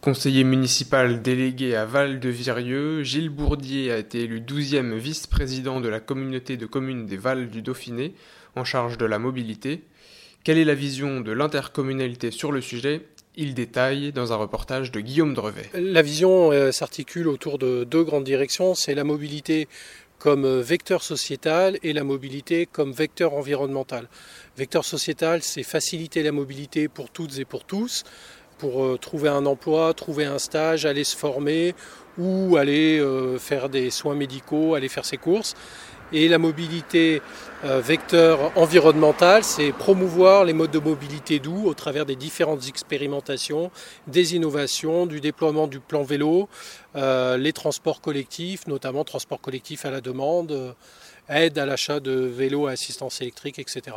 Conseiller municipal délégué à Val-de-Virieux, Gilles Bourdier a été élu 12e vice-président de la communauté de communes des Vals du Dauphiné, en charge de la mobilité. Quelle est la vision de l'intercommunalité sur le sujet? Il détaille dans un reportage de Guillaume Drevet. La vision euh, s'articule autour de deux grandes directions, c'est la mobilité comme euh, vecteur sociétal et la mobilité comme vecteur environnemental. Vecteur sociétal, c'est faciliter la mobilité pour toutes et pour tous, pour euh, trouver un emploi, trouver un stage, aller se former ou aller euh, faire des soins médicaux, aller faire ses courses. Et la mobilité euh, vecteur environnemental, c'est promouvoir les modes de mobilité doux au travers des différentes expérimentations, des innovations, du déploiement du plan vélo, les transports collectifs, notamment transports collectifs à la demande, aide à l'achat de vélos à assistance électrique, etc.